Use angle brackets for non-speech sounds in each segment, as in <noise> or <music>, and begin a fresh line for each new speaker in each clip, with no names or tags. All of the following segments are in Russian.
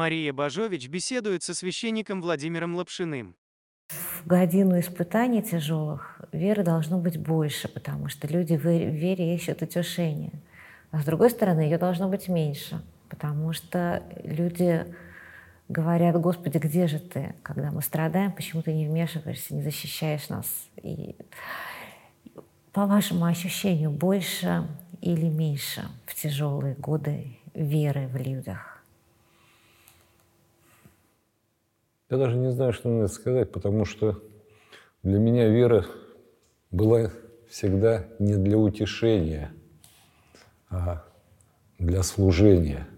Мария Бажович беседует со священником Владимиром Лапшиным.
В годину испытаний тяжелых веры должно быть больше, потому что люди в вере ищут утешение. А с другой стороны, ее должно быть меньше, потому что люди говорят, Господи, где же ты? Когда мы страдаем, почему ты не вмешиваешься, не защищаешь нас? И по вашему ощущению, больше или меньше в тяжелые годы веры в людях?
Я даже не знаю, что надо сказать, потому что для меня вера была всегда не для утешения, а для служения.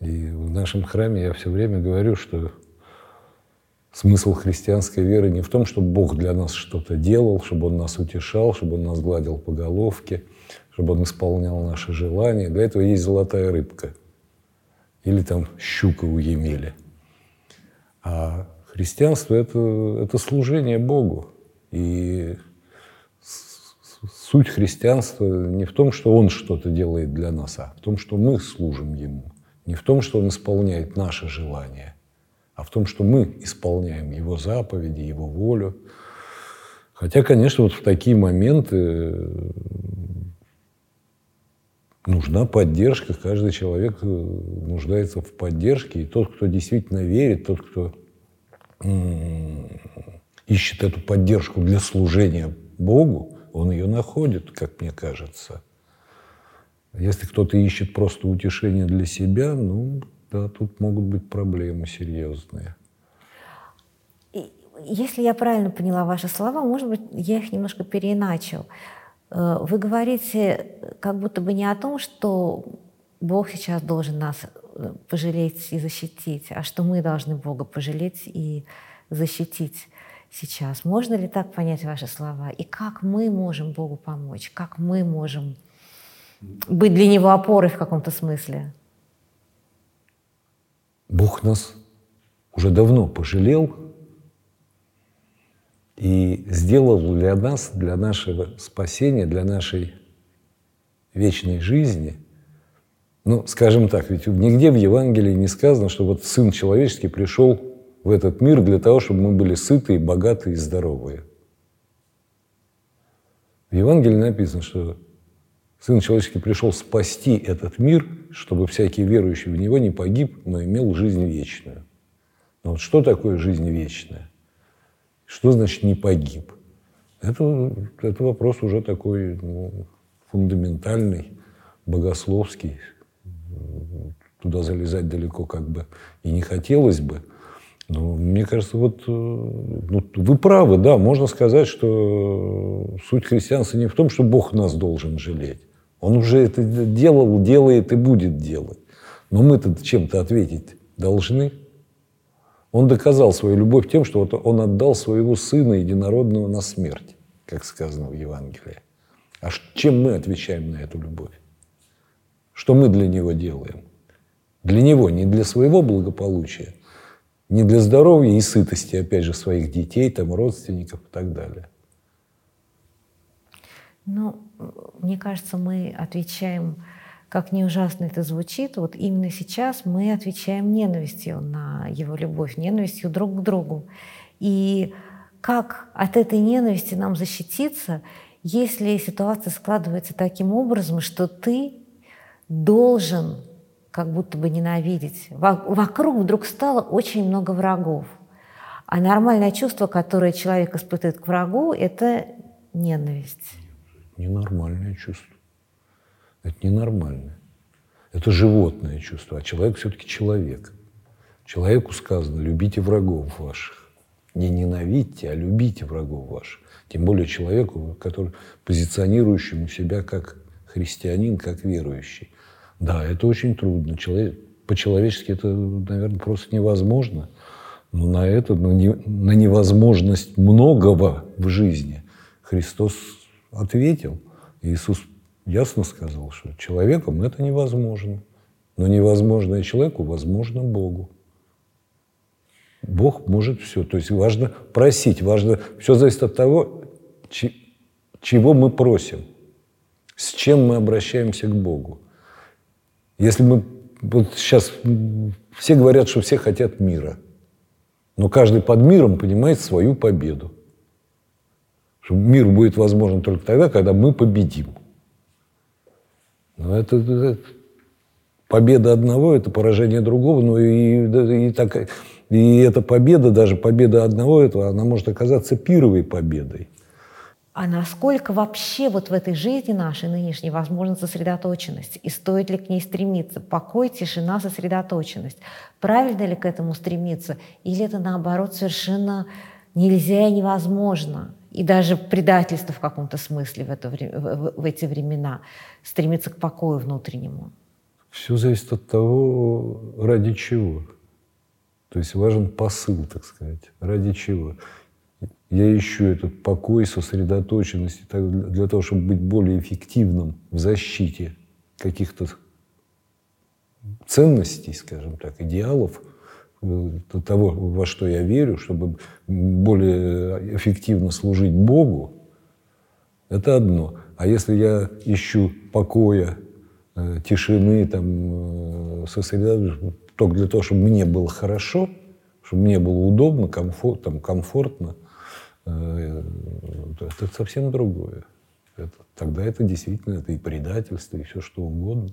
И в нашем храме я все время говорю, что смысл христианской веры не в том, чтобы Бог для нас что-то делал, чтобы Он нас утешал, чтобы Он нас гладил по головке, чтобы Он исполнял наши желания. Для этого есть золотая рыбка или там щука у Емели – а христианство это, – это служение Богу. И суть христианства не в том, что Он что-то делает для нас, а в том, что мы служим Ему. Не в том, что Он исполняет наши желания, а в том, что мы исполняем Его заповеди, Его волю. Хотя, конечно, вот в такие моменты нужна поддержка, каждый человек э, нуждается в поддержке, и тот, кто действительно верит, тот, кто ищет эту поддержку для служения Богу, он ее находит, как мне кажется. Если кто-то ищет просто утешение для себя, ну, да, тут могут быть проблемы серьезные.
Если я правильно поняла ваши слова, может быть, я их немножко переиначил. Э, вы говорите как будто бы не о том, что Бог сейчас должен нас э, пожалеть и защитить, а что мы должны Бога пожалеть и защитить сейчас. Можно ли так понять ваши слова? И как мы можем Богу помочь? Как мы можем быть для Него опорой в каком-то смысле?
Бог нас уже давно пожалел и сделал для нас, для нашего спасения, для нашей вечной жизни, ну, скажем так, ведь нигде в Евангелии не сказано, что вот Сын Человеческий пришел в этот мир для того, чтобы мы были сытые, богатые и здоровые. В Евангелии написано, что Сын Человеческий пришел спасти этот мир, чтобы всякий верующий в Него не погиб, но имел жизнь вечную. Но вот что такое жизнь вечная? Что значит не погиб? Это, это вопрос уже такой ну, фундаментальный, богословский. Туда залезать далеко как бы и не хотелось бы. Но мне кажется, вот э, ну, вы правы, да, можно сказать, что суть христианства не в том, что Бог нас должен жалеть. Он уже это делал, делает и будет делать. Но мы-то чем-то ответить должны. Он доказал свою любовь тем, что вот он отдал своего сына единородного на смерть, как сказано в Евангелии. А чем мы отвечаем на эту любовь? Что мы для него делаем? Для него, не для своего благополучия, не для здоровья и сытости, опять же, своих детей, там, родственников и так далее.
Ну, мне кажется, мы отвечаем как не ужасно это звучит, вот именно сейчас мы отвечаем ненавистью на его любовь, ненавистью друг к другу. И как от этой ненависти нам защититься, если ситуация складывается таким образом, что ты должен как будто бы ненавидеть. Вокруг вдруг стало очень много врагов. А нормальное чувство, которое человек испытывает к врагу, это ненависть.
Ненормальное чувство. Это ненормально. Это животное чувство, а человек все-таки человек. Человеку сказано, любите врагов ваших. Не ненавидьте, а любите врагов ваших. Тем более человеку, который позиционирующему себя как христианин, как верующий. Да, это очень трудно. Человек, по-человечески это, наверное, просто невозможно. Но на это, на, не, на невозможность многого в жизни Христос ответил. Иисус ясно сказал, что человеком это невозможно. Но невозможное человеку возможно Богу. Бог может все. То есть важно просить, важно... Все зависит от того, чего мы просим, с чем мы обращаемся к Богу. Если мы вот сейчас все говорят, что все хотят мира. Но каждый под миром понимает свою победу. Что мир будет возможен только тогда, когда мы победим. Но это, это победа одного – это поражение другого. Ну и, и, так, и эта победа, даже победа одного этого, она может оказаться первой победой.
А насколько вообще вот в этой жизни нашей нынешней возможна сосредоточенность? И стоит ли к ней стремиться? Покой, тишина, сосредоточенность. Правильно ли к этому стремиться? Или это наоборот совершенно нельзя и невозможно? И даже предательство в каком-то смысле в, это, в, в эти времена стремиться к покою внутреннему?
Все зависит от того, ради чего. То есть важен посыл, так сказать. Ради чего? Я ищу этот покой, сосредоточенность для того, чтобы быть более эффективным в защите каких-то ценностей, скажем так, идеалов, того, во что я верю, чтобы более эффективно служить Богу, это одно. А если я ищу покоя, э, тишины, там, э, сосредоточенности, только для того, чтобы мне было хорошо, чтобы мне было удобно, комфорт, там, комфортно – Э, это совсем другое. Это, тогда это действительно это и предательство, и все что угодно.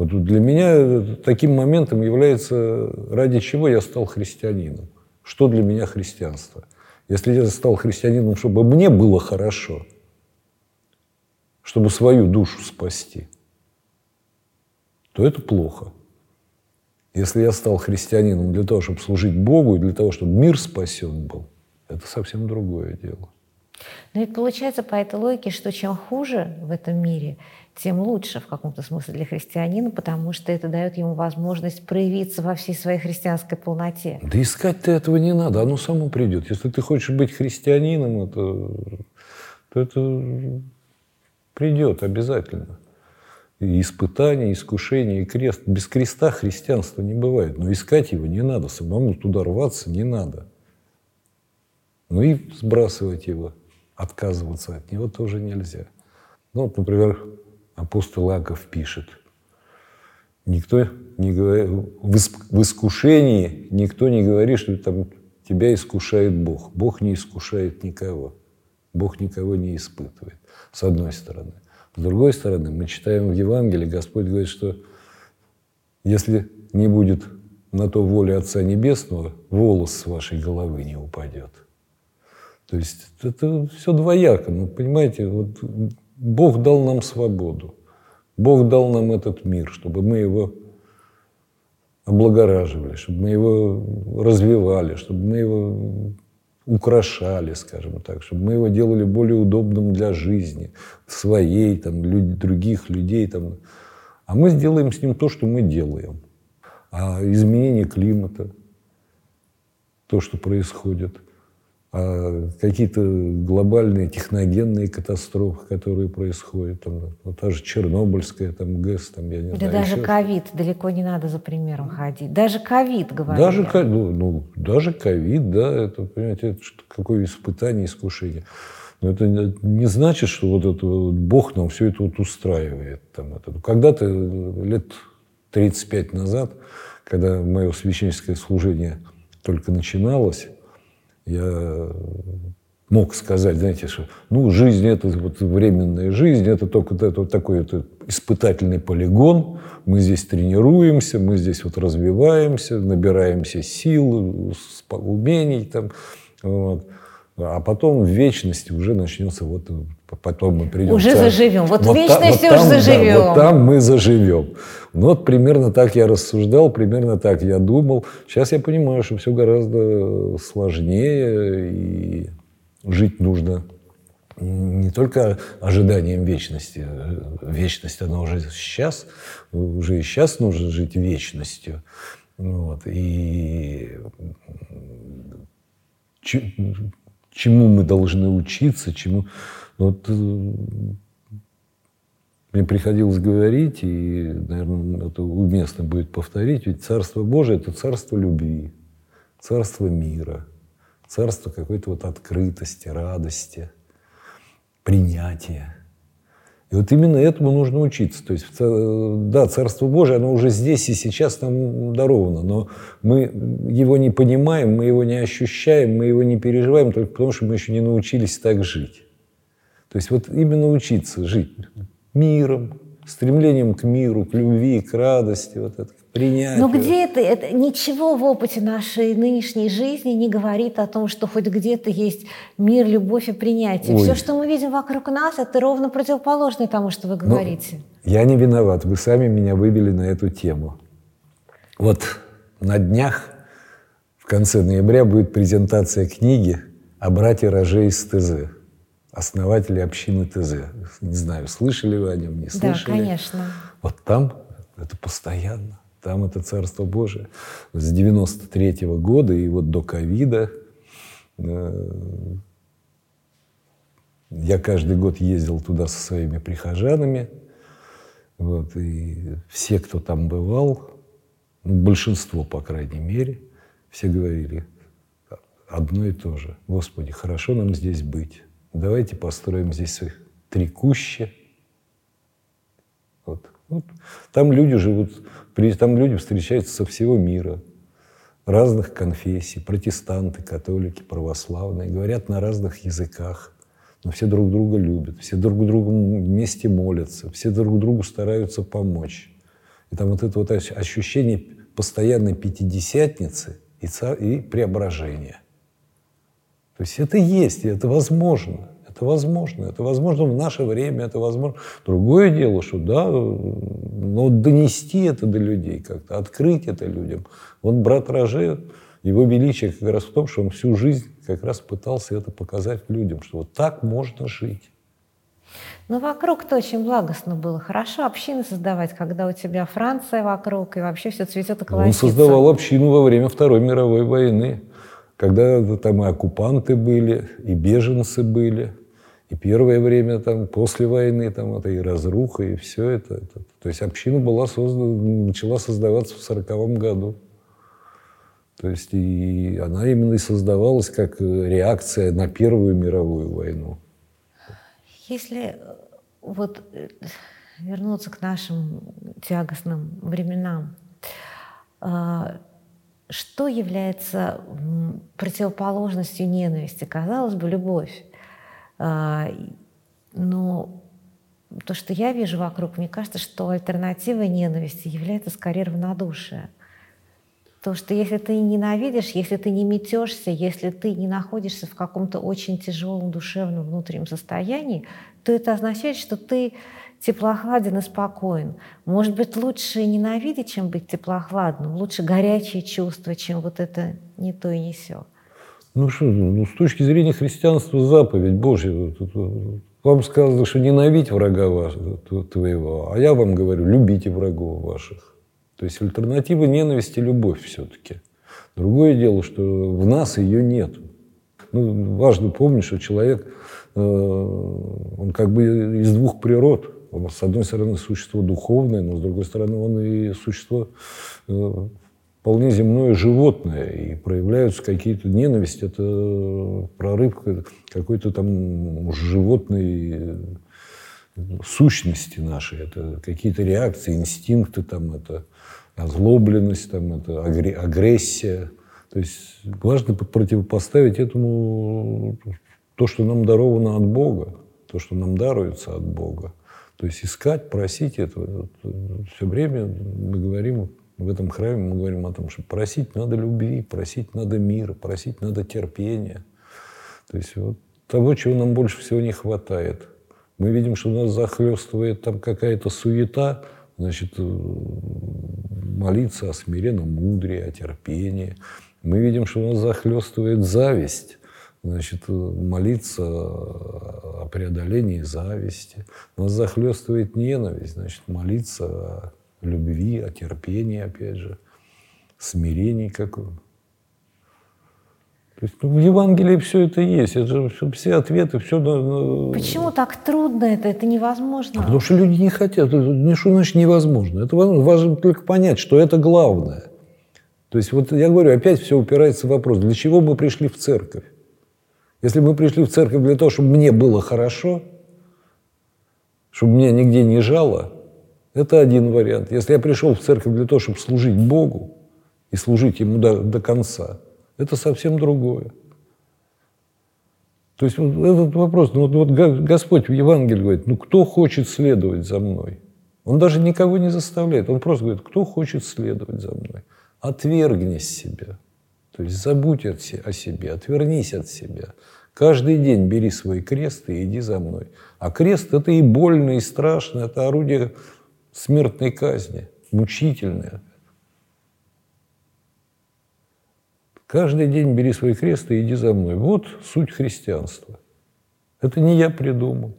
Вот для меня таким моментом является, ради чего я стал христианином. Что для меня христианство? Если я стал христианином, чтобы мне было хорошо, чтобы свою душу спасти, то это плохо. Если я стал христианином для того, чтобы служить Богу, и для того, чтобы мир спасен был – это совсем другое дело.
Но ведь получается по этой логике, что чем хуже в этом мире, тем лучше в каком-то смысле для христианина, потому что это дает ему возможность проявиться во всей своей христианской полноте.
Да искать-то этого не надо, оно само придет. Если ты хочешь быть христианином, это, то это придет обязательно. И испытания, искушения, и крест. Без креста христианства не бывает. Но искать его не надо, самому туда рваться не надо. Ну и сбрасывать его, отказываться от него тоже нельзя. Ну вот, например, апостол Аков пишет, никто не говорит, в искушении никто не говорит, что там тебя искушает Бог. Бог не искушает никого. Бог никого не испытывает, с одной стороны. С другой стороны, мы читаем в Евангелии, Господь говорит, что если не будет на то воли Отца Небесного, волос с вашей головы не упадет. То есть это все двояко. Ну, понимаете, вот Бог дал нам свободу. Бог дал нам этот мир, чтобы мы его облагораживали, чтобы мы его развивали, чтобы мы его украшали, скажем так, чтобы мы его делали более удобным для жизни, своей, там, люд, других людей. Там. А мы сделаем с ним то, что мы делаем. А изменение климата, то, что происходит – а какие-то глобальные техногенные катастрофы, которые происходят, там, вот та же Чернобыльская, там, ГЭС, там, я не
да
знаю.
даже ковид, далеко не надо за примером ходить. Даже ковид, говорят.
Даже, ну, ну, даже ковид, да, это, понимаете, это какое испытание, искушение. Но это не значит, что вот это вот Бог нам все это вот устраивает. Там, это. Когда-то, лет 35 назад, когда мое священническое служение только начиналось, я мог сказать, знаете, что ну, жизнь это вот временная жизнь, это только это вот такой это испытательный полигон, мы здесь тренируемся, мы здесь вот развиваемся, набираемся сил, умений там, вот. а потом в вечности уже начнется вот потом мы придем.
Уже заживем. Вот, вот в вечности та, вот уже там, заживем.
Да, вот там мы заживем. Ну вот примерно так я рассуждал, примерно так я думал. Сейчас я понимаю, что все гораздо сложнее и жить нужно не только ожиданием вечности. Вечность, она уже сейчас, уже и сейчас нужно жить вечностью. Вот. И чему мы должны учиться, чему... Вот э, мне приходилось говорить, и, наверное, это уместно будет повторить, ведь Царство Божие – это царство любви, царство мира, царство какой-то вот открытости, радости, принятия. И вот именно этому нужно учиться. То есть, да, Царство Божие, оно уже здесь и сейчас нам даровано, но мы его не понимаем, мы его не ощущаем, мы его не переживаем только потому, что мы еще не научились так жить. То есть вот именно учиться жить миром, стремлением к миру, к любви, к радости, вот это, к принятию.
Но где это, это? Ничего в опыте нашей нынешней жизни не говорит о том, что хоть где-то есть мир, любовь и принятие. Ой. Все, что мы видим вокруг нас, это ровно противоположное тому, что вы ну, говорите.
Но я не виноват, вы сами меня вывели на эту тему. Вот на днях, в конце ноября, будет презентация книги о брате Роже из ТЗ основатели общины ТЗ. Не знаю, слышали вы о нем, не слышали?
Да, конечно.
Вот там это постоянно. Там это Царство Божие. С 93 -го года и вот до ковида э, я каждый год ездил туда со своими прихожанами. Вот, и все, кто там бывал, ну, большинство, по крайней мере, все говорили одно и то же. Господи, хорошо нам здесь быть. Давайте построим здесь три куща. Вот. Вот. Там люди живут, там люди встречаются со всего мира, разных конфессий, протестанты, католики, православные, говорят на разных языках, но все друг друга любят, все друг другу вместе молятся, все друг другу стараются помочь. И там вот это вот ощущение постоянной пятидесятницы и, и преображения – то есть это есть, и это возможно. Это возможно. Это возможно в наше время, это возможно. Другое дело, что да, но донести это до людей как-то, открыть это людям. Вот брат Роже, его величие как раз в том, что он всю жизнь как раз пытался это показать людям, что вот так можно жить.
Но вокруг-то очень благостно было. Хорошо общины создавать, когда у тебя Франция вокруг, и вообще все цветет и колосится.
Он создавал общину во время Второй мировой войны когда там и оккупанты были, и беженцы были, и первое время там, после войны, там это и разруха, и все это. это. То есть община была создана, начала создаваться в сороковом году. То есть и она именно и создавалась как реакция на Первую мировую войну.
Если э, вот э, вернуться к нашим тягостным временам, а, что является противоположностью ненависти? Казалось бы, любовь. А, но то, что я вижу вокруг, мне кажется, что альтернативой ненависти является скорее равнодушие. То, что если ты ненавидишь, если ты не метешься, если ты не находишься в каком-то очень тяжелом душевном внутреннем состоянии, то это означает, что ты теплохладен и спокоен. Может быть, лучше ненавидеть, чем быть теплохладным, лучше горячие чувства, чем вот это не то и не все.
Ну что, ну, с точки зрения христианства заповедь Божья. Вам сказано, что ненавидь врага вашего, твоего, а я вам говорю, любите врагов ваших. То есть альтернатива ненависти – любовь все-таки. Другое дело, что в нас ее нет. Ну, важно помнить, что человек, э, он как бы из двух природ – он, с одной стороны, существо духовное, но с другой стороны, он и существо э, вполне земное животное. И проявляются какие-то ненависть, это прорыв какой-то там животной э, сущности нашей. Это какие-то реакции, инстинкты, там, это озлобленность, там, это агрессия. То есть важно противопоставить этому то, что нам даровано от Бога, то, что нам даруется от Бога. То есть искать, просить это. Вот, все время мы говорим в этом храме, мы говорим о том, что просить надо любви, просить надо мира, просить надо терпения. То есть вот того, чего нам больше всего не хватает. Мы видим, что нас захлестывает там какая-то суета, значит, э, молиться о смиренном мудрее, о терпении. Мы видим, что нас захлестывает зависть значит, молиться о преодолении зависти. Нас захлестывает ненависть, значит, молиться о любви, о терпении, опять же, смирении каком. То есть ну, в Евангелии все это есть, это же все ответы, все.
Почему так трудно это? Это невозможно.
А потому что люди не хотят. Это, что значит невозможно? Это важно только понять, что это главное. То есть вот я говорю, опять все упирается в вопрос, для чего мы пришли в церковь? Если мы пришли в церковь для того, чтобы мне было хорошо, чтобы меня нигде не жало, это один вариант. Если я пришел в церковь для того, чтобы служить Богу и служить Ему до, до конца, это совсем другое. То есть вот этот вопрос, ну вот, вот Господь в Евангелии говорит, ну кто хочет следовать за мной? Он даже никого не заставляет, он просто говорит, кто хочет следовать за мной? Отвергнись себя. То есть забудь о себе, отвернись от себя. Каждый день бери свой крест и иди за мной. А крест – это и больно, и страшно, это орудие смертной казни, мучительное. Каждый день бери свой крест и иди за мной. Вот суть христианства. Это не я придумал.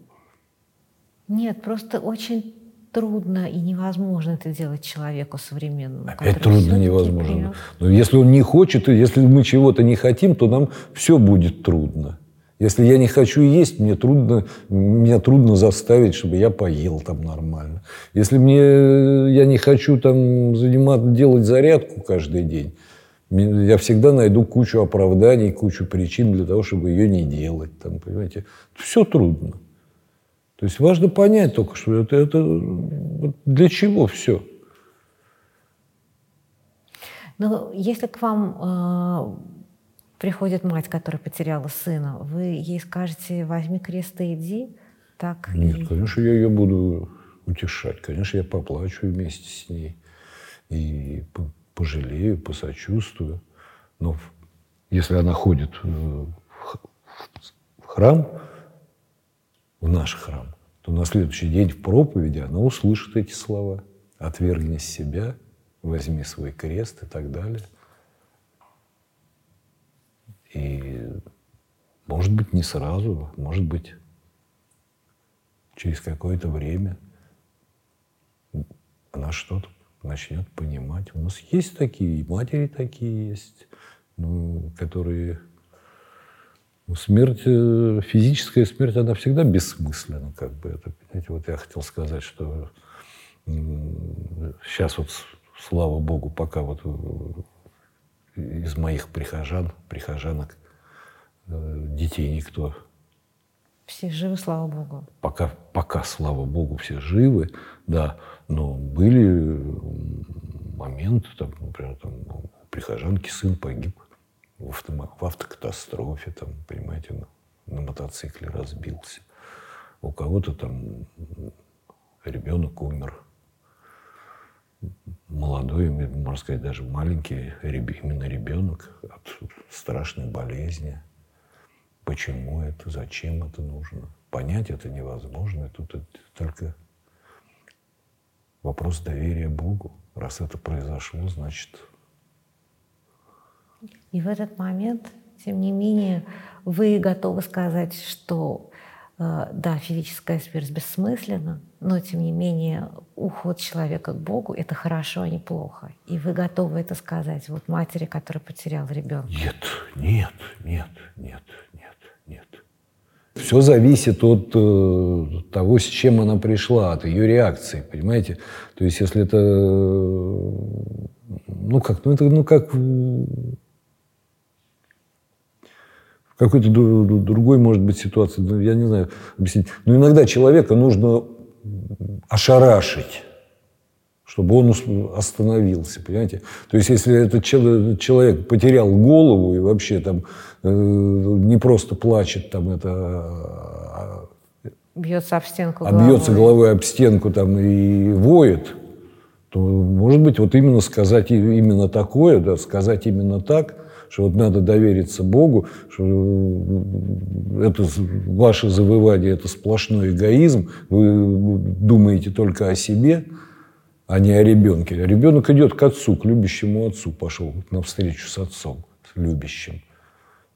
Нет, просто очень трудно и невозможно это делать человеку современному.
Опять трудно, невозможно. Но если он не хочет, если мы чего-то не хотим, то нам все будет трудно. Если я не хочу есть, мне трудно, меня трудно заставить, чтобы я поел там нормально. Если мне, я не хочу там заниматься, делать зарядку каждый день, я всегда найду кучу оправданий, кучу причин для того, чтобы ее не делать. Там, понимаете? Все трудно. То есть важно понять только, что это, это для чего все.
Ну, если к вам э, приходит мать, которая потеряла сына, вы ей скажете, возьми крест и иди? Так
Нет,
и...
конечно, я ее буду утешать. Конечно, я поплачу вместе с ней. И пожалею, посочувствую. Но если она ходит э, в храм, в наш храм, то на следующий день в проповеди она услышит эти слова. Отвергни себя, возьми свой крест и так далее. И может быть не сразу, может быть через какое-то время она что-то начнет понимать. У нас есть такие, и матери такие есть, ну, которые... Ну, смерть, э, физическая смерть, она всегда бессмысленна, как бы. Это, понимаете, вот я хотел сказать, что сейчас вот, слава Богу, пока вот э, из моих прихожан, прихожанок, э, детей никто
все живы, слава Богу.
Пока, пока, слава Богу, все живы, да. Но были моменты, там, например, там, у прихожанки сын погиб в, авто, в автокатастрофе, там, понимаете, на, на мотоцикле разбился. У кого-то там ребенок умер. Молодой, можно сказать, даже маленький, именно ребенок от страшной болезни. Почему это, зачем это нужно? Понять это невозможно. Тут это только вопрос доверия Богу. Раз это произошло, значит...
И в этот момент, тем не менее, вы готовы сказать, что э, да, физическая смерть бессмысленна, но тем не менее уход человека к Богу – это хорошо, а не плохо. И вы готовы это сказать вот матери, которая потеряла ребенка?
Нет, нет, нет, нет, все зависит от э, того, с чем она пришла, от ее реакции, понимаете? То есть, если это, ну как, ну это, ну как какой-то другой, может быть, ситуации, ну, я не знаю объяснить. Но иногда человека нужно ошарашить чтобы он остановился, понимаете? То есть, если этот человек потерял голову и вообще там э, не просто плачет, там это...
А, бьется об стенку
а бьется головой об стенку там и воет, то, может быть, вот именно сказать именно такое, да, сказать именно так, что вот надо довериться Богу, что это ваше завывание – это сплошной эгоизм, вы думаете только о себе – а не о ребенке. Ребенок идет к отцу, к любящему отцу, пошел на встречу с отцом, с любящим.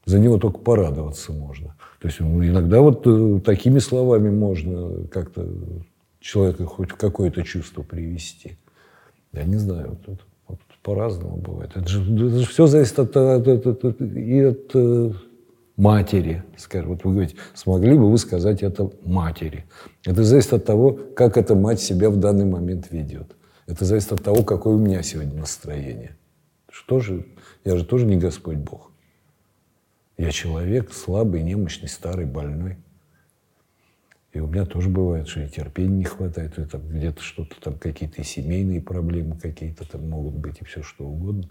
За него только порадоваться можно. То есть ну, иногда вот э, такими словами можно как-то человека хоть в какое-то чувство привести. Я не знаю, вот, вот по-разному бывает. Это же, это же все зависит от, от, от, от, и от э, матери. Скажем, вот вы говорите, смогли бы вы сказать это матери. Это зависит от того, как эта мать себя в данный момент ведет. Это зависит от того, какое у меня сегодня настроение. Что же? Я же тоже не Господь Бог. Я человек слабый, немощный, старый, больной. И у меня тоже бывает, что и терпения не хватает, и там где-то что-то там, какие-то семейные проблемы какие-то там могут быть, и все что угодно.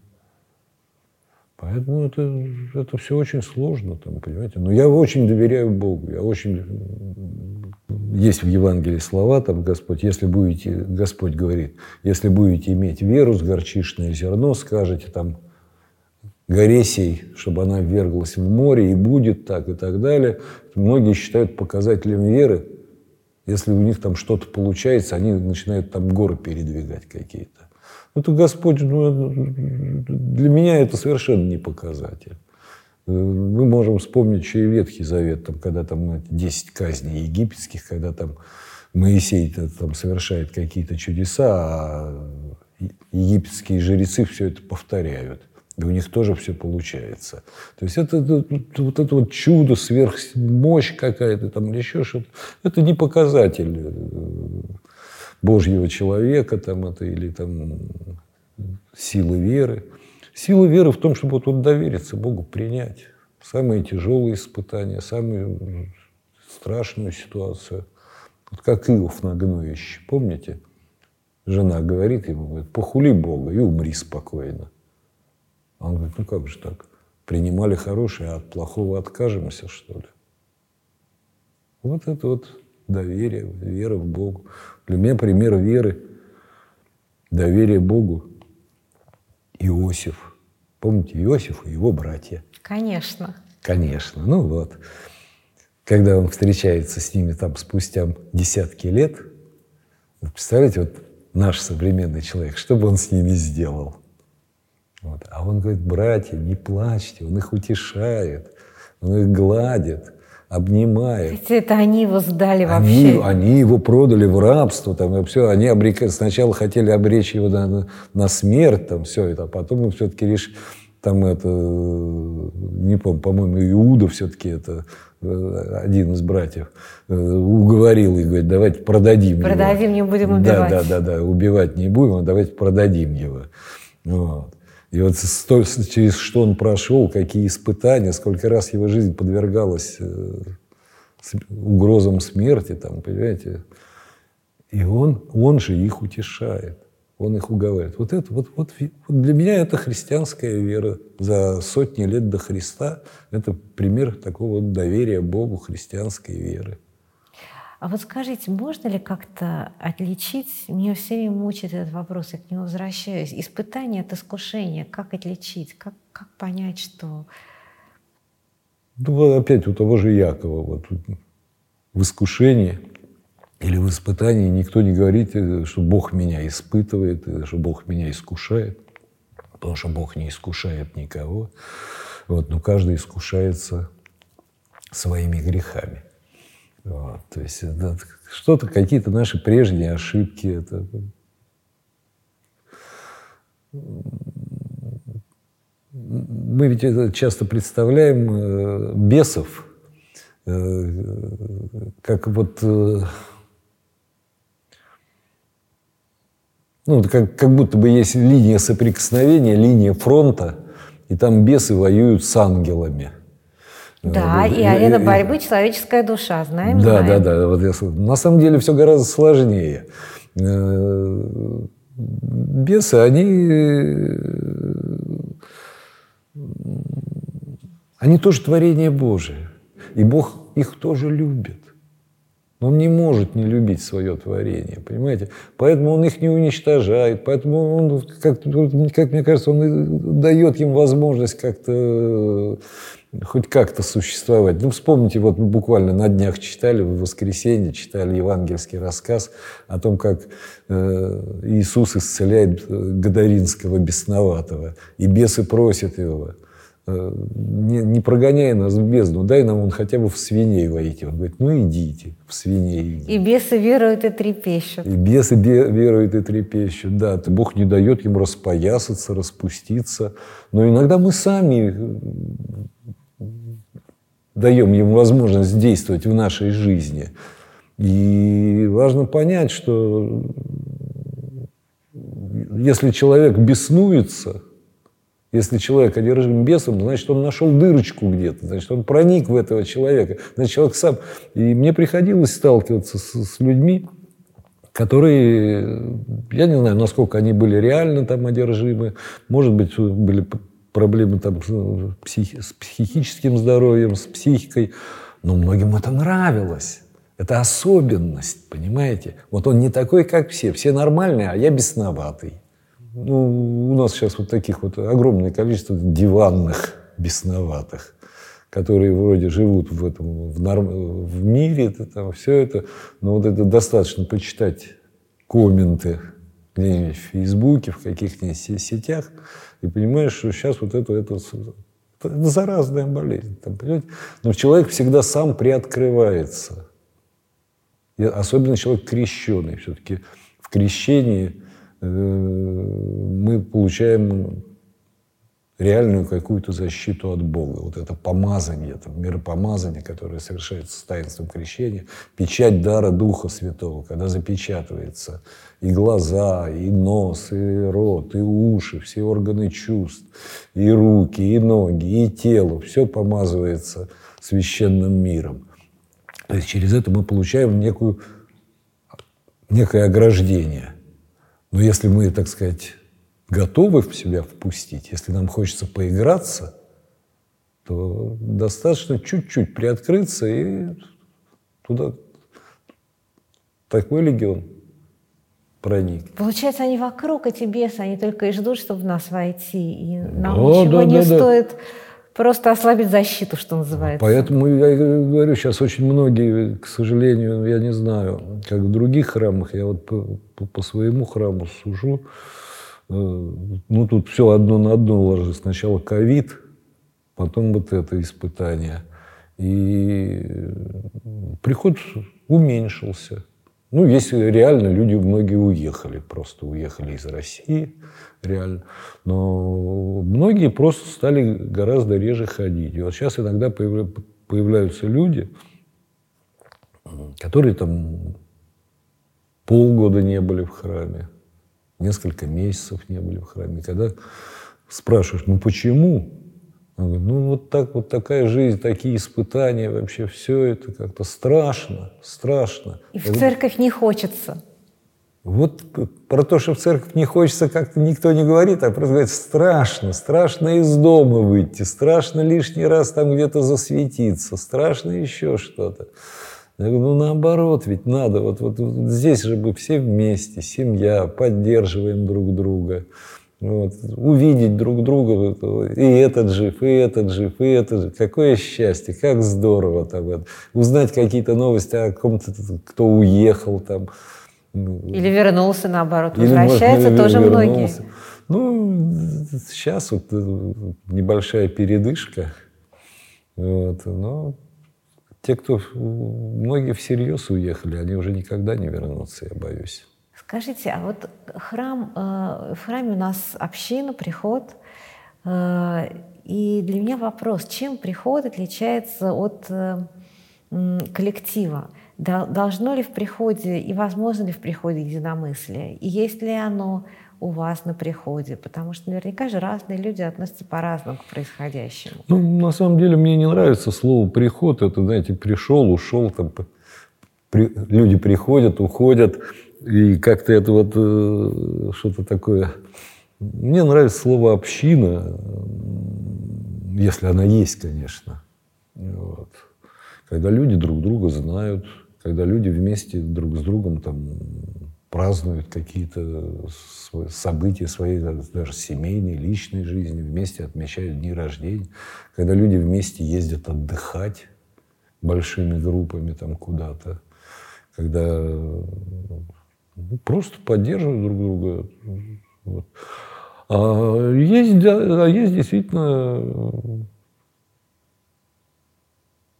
Поэтому это, это все очень сложно, там, понимаете. Но я очень доверяю Богу. Я очень... Есть в Евангелии слова, там, Господь, если будете, Господь говорит, если будете иметь веру с горчишное зерно, скажете там, горе сей, чтобы она вверглась в море, и будет так, и так далее. Многие считают показателем веры если у них там что-то получается, они начинают там горы передвигать какие-то. Ну, это Господь, ну, для меня это совершенно не показатель. Мы можем вспомнить еще и Ветхий Завет, там, когда там 10 казней египетских, когда там Моисей там совершает какие-то чудеса, а египетские жрецы все это повторяют. И у них тоже все получается. То есть это, это вот это вот чудо, сверхмощь какая-то там или еще что-то. Это не показатель э, Божьего человека там это или там силы веры. Сила веры в том, чтобы вот, вот довериться Богу, принять самые тяжелые испытания, самую страшную ситуацию. Вот как Иов на гноище, помните? Жена говорит ему, говорит, похули Бога и умри спокойно. Он говорит, ну как же так? Принимали хорошее, а от плохого откажемся, что ли? Вот это вот доверие, вера в Бога. Для меня пример веры, доверие Богу Иосиф. Помните Иосиф и его братья?
Конечно.
Конечно. Ну вот. Когда он встречается с ними там спустя десятки лет, представляете, вот наш современный человек, что бы он с ними сделал? Вот. А он говорит, братья, не плачьте, он их утешает, он их гладит, обнимает.
Ведь это они его сдали
вообще. Они его продали в рабство, там, и все. Они обрек... сначала хотели обречь его на, на смерть, там, все это, а потом все-таки решили, там это, не помню, по-моему, Иуда все-таки это э, один из братьев э, уговорил и говорит, давайте продадим,
продадим
его.
не будем убивать.
Да, да, да, да, убивать не будем, а давайте продадим его. Вот. И вот сто, через что он прошел, какие испытания, сколько раз его жизнь подвергалась э, угрозам смерти, там, понимаете. И он, он же их утешает, он их уговаривает. Вот это, вот, вот, вот для меня это христианская вера. За сотни лет до Христа это пример такого доверия Богу христианской веры.
А вот скажите, можно ли как-то отличить, меня все время мучает этот вопрос, я к нему возвращаюсь, испытание от искушения, как отличить, как, как понять, что...
Ну, опять у того же Якова, вот в искушении или в испытании никто не говорит, э, что Бог меня испытывает, э, что Бог меня искушает, потому что Бог не искушает никого. Вот, но каждый искушается своими грехами. Вот, то есть это что-то, какие-то наши прежние ошибки. Это... Мы ведь это часто представляем э, бесов э, как вот э, ну, как, как будто бы есть линия соприкосновения, линия фронта, и там бесы воюют с ангелами –
да, и арена борьбы человеческая душа, знаем,
Да,
знаем.
да, да. Вот я, на самом деле все гораздо сложнее. Э, бесы, они, они тоже творение Божие. И Бог их тоже любит. Он не может не любить свое творение, понимаете? Поэтому он их не уничтожает, поэтому он, как, как мне кажется, он дает им возможность как-то хоть как-то существовать. Ну, вспомните, вот буквально на днях читали, в воскресенье читали евангельский рассказ о том, как э, Иисус исцеляет э, Гадаринского бесноватого, и бесы просят его, э, не, не прогоняй нас в бездну, дай нам он хотя бы в свиней войти. Он говорит, ну идите, в свиней идите.
И бесы веруют и трепещут.
И бесы веруют и трепещут, да. Бог не дает им распоясаться, распуститься. Но иногда мы сами даем ему возможность действовать в нашей жизни. И важно понять, что если человек беснуется Если человек одержим бесом, значит, он нашел дырочку где-то, значит, он проник в этого человека, значит, человек сам. И мне приходилось сталкиваться с, с людьми, которые, я не знаю, насколько они были реально там одержимы, может быть, были проблемы там с, психи, с психическим здоровьем, с психикой, но многим это нравилось. Это особенность, понимаете? Вот он не такой, как все. Все нормальные, а я бесноватый. Ну, у нас сейчас вот таких вот огромное количество диванных бесноватых, которые вроде живут в этом в, норм, в мире, это, там, все это, но вот это достаточно почитать комменты где-нибудь в Фейсбуке, в каких-нибудь сетях, и понимаешь, что сейчас вот это, это, это заразная болезнь. Там? Но человек всегда сам приоткрывается. И особенно человек крещенный. Все-таки в крещении э, мы получаем реальную какую-то защиту от Бога. Вот это помазание, это миропомазание, которое совершается с таинством крещения, печать дара Духа Святого, когда запечатывается и глаза, и нос, и рот, и уши, все органы чувств, и руки, и ноги, и тело, все помазывается священным миром. То есть через это мы получаем некую, некое ограждение. Но если мы, так сказать, готовы в себя впустить, если нам хочется поиграться, то достаточно чуть-чуть приоткрыться и туда такой легион проник.
Получается, они вокруг эти бесы, они только и ждут, чтобы в нас войти. И нам да, ничего да, не да, стоит да просто ослабить защиту, что называется.
Поэтому я говорю, сейчас очень многие, к сожалению, я не знаю, как в других храмах, я вот по, по, по своему храму сужу, ну тут все одно на одно ложится. Сначала ковид, потом вот это испытание. И приход уменьшился. Ну, если реально люди многие уехали, просто уехали из России, реально. Но многие просто стали гораздо реже ходить. И вот сейчас иногда появляются люди, которые там полгода не были в храме, несколько месяцев не были в храме. Когда спрашиваешь, ну почему? Он говорит, ну вот так вот такая жизнь, такие испытания, вообще все это как-то страшно, страшно.
И в церковь не хочется.
Вот про то, что в церковь не хочется, как-то никто не говорит, а просто говорит, страшно, страшно из дома выйти, страшно лишний раз там где-то засветиться, страшно еще что-то. Я говорю, ну наоборот, ведь надо, вот, вот, вот здесь же мы все вместе, семья, поддерживаем друг друга. Вот, увидеть друг друга, и этот жив, и этот жив, и этот жив. Какое счастье, как здорово там это. Узнать какие-то новости о ком-то, кто уехал там.
Или вернулся наоборот, Или, возвращаются может, тоже вернулся. многие.
Ну, сейчас вот э, небольшая передышка. Вот, но те, кто многие всерьез уехали, они уже никогда не вернутся, я боюсь.
Скажите, а вот храм, э, в храме у нас община, приход, э, и для меня вопрос, чем приход отличается от э, коллектива? Должно ли в приходе и возможно ли в приходе единомыслие? И есть ли оно у вас на приходе? Потому что наверняка же разные люди относятся по-разному к происходящему.
Ну, на самом деле мне не нравится слово «приход». Это, знаете, пришел, ушел, там, при, люди приходят, уходят. И как-то это вот э, что-то такое... Мне нравится слово «община», если она есть, конечно. Вот. Когда люди друг друга знают, когда люди вместе друг с другом там празднуют какие-то события своей даже семейной, личной жизни, вместе отмечают дни рождения, когда люди вместе ездят отдыхать большими группами там куда-то, когда ну, просто поддерживают друг друга. Вот. А есть, а есть действительно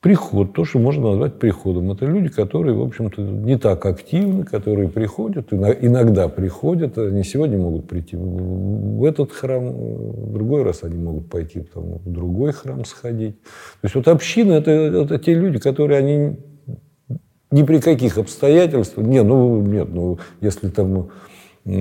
приход, то, что можно назвать приходом. Это люди, которые, в общем-то, не так активны, которые приходят, иногда приходят, они сегодня могут прийти в этот храм, в другой раз они могут пойти там, в другой храм сходить. То есть вот община это, – это те люди, которые они ни при каких обстоятельствах. Не, ну, нет, ну, если там э,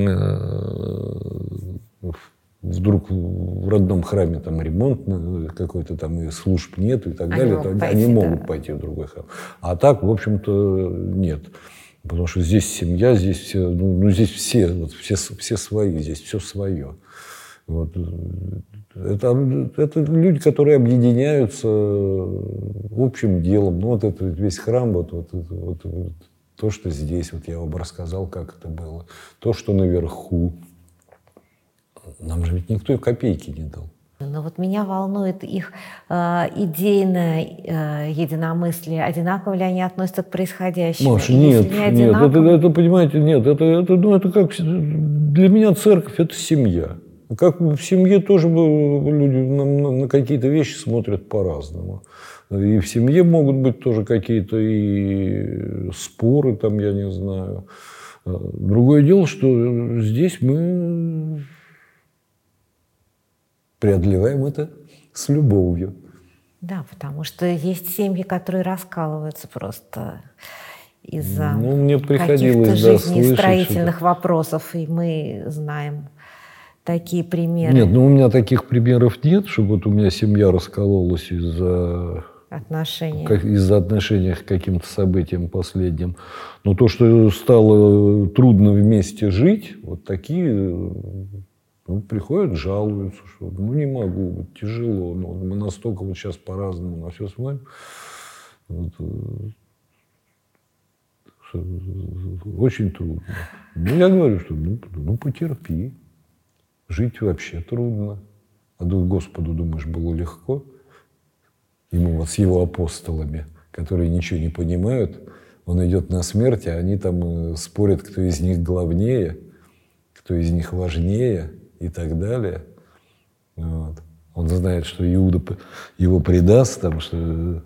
вдруг в родном храме там ремонт э, какой-то там и служб нет и так
Они
далее,
могут
то
пойти,
они могут
да.
пойти в другой храм. А так, в общем-то, нет. Потому что здесь семья, здесь все, ну, ну, здесь все, вот, все, все свои, здесь все свое. Вот. Это, это люди, которые объединяются общим делом. Ну, вот это весь храм, вот, вот, вот, вот то, что здесь, вот я вам рассказал, как это было. То, что наверху. Нам же ведь никто и копейки не дал.
Но вот меня волнует их э, идейное э, единомыслие. Одинаково ли они относятся к происходящему?
Маш,
если
нет,
не
нет, это,
одинаково-
это, понимаете, нет, это, это, ну, это как, для меня церковь – это семья. Как в семье тоже люди на, на- на какие-то вещи смотрят по-разному. И в семье могут быть тоже какие-то и споры, там, я не знаю. Другое дело, что здесь мы преодолеваем это с любовью.
Да, потому что есть семьи, которые раскалываются просто из-за
Ну, мне
каких-то
приходилось, да,
вопросов, и мы знаем такие примеры
Нет, ну у меня таких примеров нет, чтобы вот у меня семья раскололась из-за
отношений.
из-за отношения к каким-то событиям последним. Но то, что стало трудно вместе жить, вот такие ну, приходят, жалуются, что ну не могу, вот тяжело, ну, мы настолько вот сейчас по-разному на все смотрим. Вот, э, очень трудно. Ну, я говорю, что ну, ну потерпи. Жить вообще трудно. А ду- Господу, думаешь, было легко? Ему вот с его апостолами, которые ничего не понимают, он идет на смерть, а они там э, спорят, кто из них главнее, кто из них важнее и так далее. Вот. Он знает, что Иуда его предаст, там, что,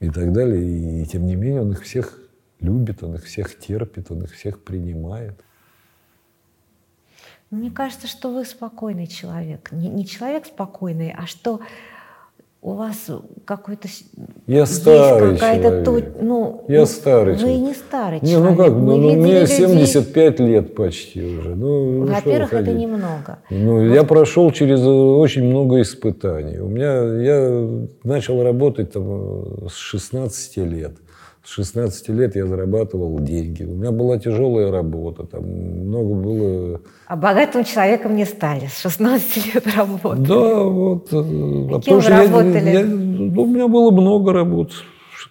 и так далее. И, тем не менее он их всех любит, он их всех терпит, он их всех принимает.
Мне кажется, что вы спокойный человек. Не, не человек спокойный, а что у вас какой-то
Я
есть
старый
какая-то
человек.
то- ну,
Я старый
Вы
человек.
не старый
Не,
человек.
ну как, ну, ну, мне
людей-
75 лет почти уже. Ну, ну,
Во-первых,
вы
это немного.
Ну, я прошел через э, очень много испытаний. У меня я начал работать там, э, с 16 лет. С 16 лет я зарабатывал деньги. У меня была тяжелая работа, там много было.
А богатым человеком не стали. С 16 лет работы.
Да, вот. э, а
кем
потому
вы
что я-
работали?
я- ну, у меня было много работ.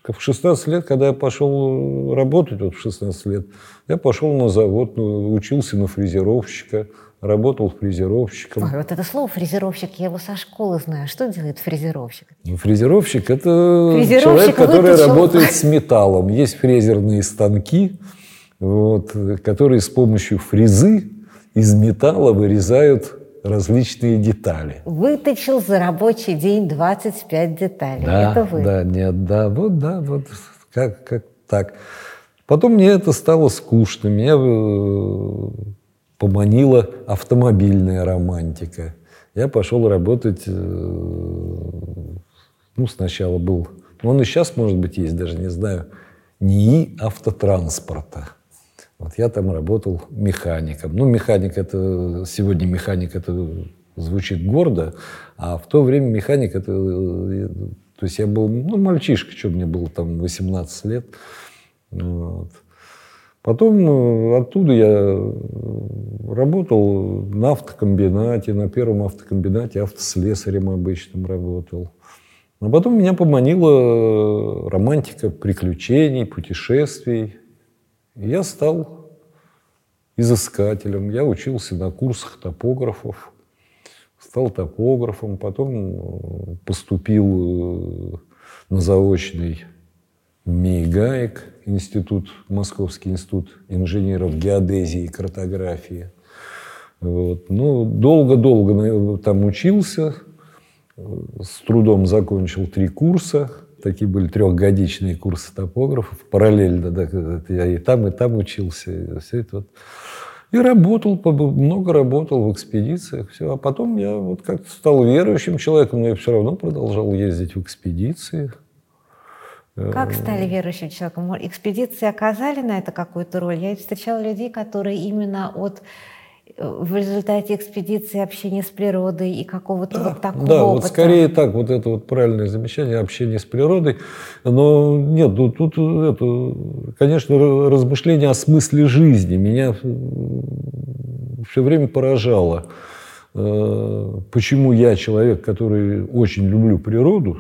В 16 лет, когда я пошел работать, вот в 16 лет, я пошел на завод, ну, учился на фрезеровщика, работал фрезеровщиком.
Ой, вот это слово фрезеровщик, я его со школы знаю. Что делает фрезеровщик?
Ну, Фрезеровщик – это
Фрезеровщик
человек, который
выточил.
работает с металлом. Есть фрезерные станки, вот, которые с помощью фрезы из металла вырезают различные детали.
Выточил за рабочий день 25 деталей.
Да,
это вы.
да, нет, да, вот, да, вот как, как так. Потом мне это стало скучно, меня э, поманила автомобильная романтика. Я пошел работать, э, ну, сначала был, ну, он и сейчас, может быть, есть, даже не знаю, НИИ автотранспорта. Вот я там работал механиком. Ну, механик это, сегодня механик это звучит гордо, а в то время механик это, э, то есть я был, ну, мальчишка, что мне было там 18 лет. Вот. Потом э, оттуда я э, работал на автокомбинате, на первом автокомбинате автослесарем обычным работал. А потом меня поманила э, романтика приключений, путешествий. Я стал изыскателем. Я учился на курсах топографов, стал топографом, потом поступил на заочный МИГАЭК, институт, Московский институт инженеров геодезии и картографии. Вот. Ну, долго-долго там учился, с трудом закончил три курса. Такие были трехгодичные курсы топографов. Параллельно да, я и там, и там учился. И все это вот. И работал, много работал в экспедициях. Все. А потом я вот как-то стал верующим человеком, но я все равно продолжал ездить в экспедиции.
Как стали верующим человеком? Экспедиции оказали на это какую-то роль? Я встречала людей, которые именно от в результате экспедиции общения с природой и какого-то
да,
вот такого
Да,
опыта.
вот скорее так, вот это вот правильное замечание, общение с природой. Но нет, ну тут это, конечно, размышление о смысле жизни меня все время поражало. Э, почему я человек, который очень люблю природу,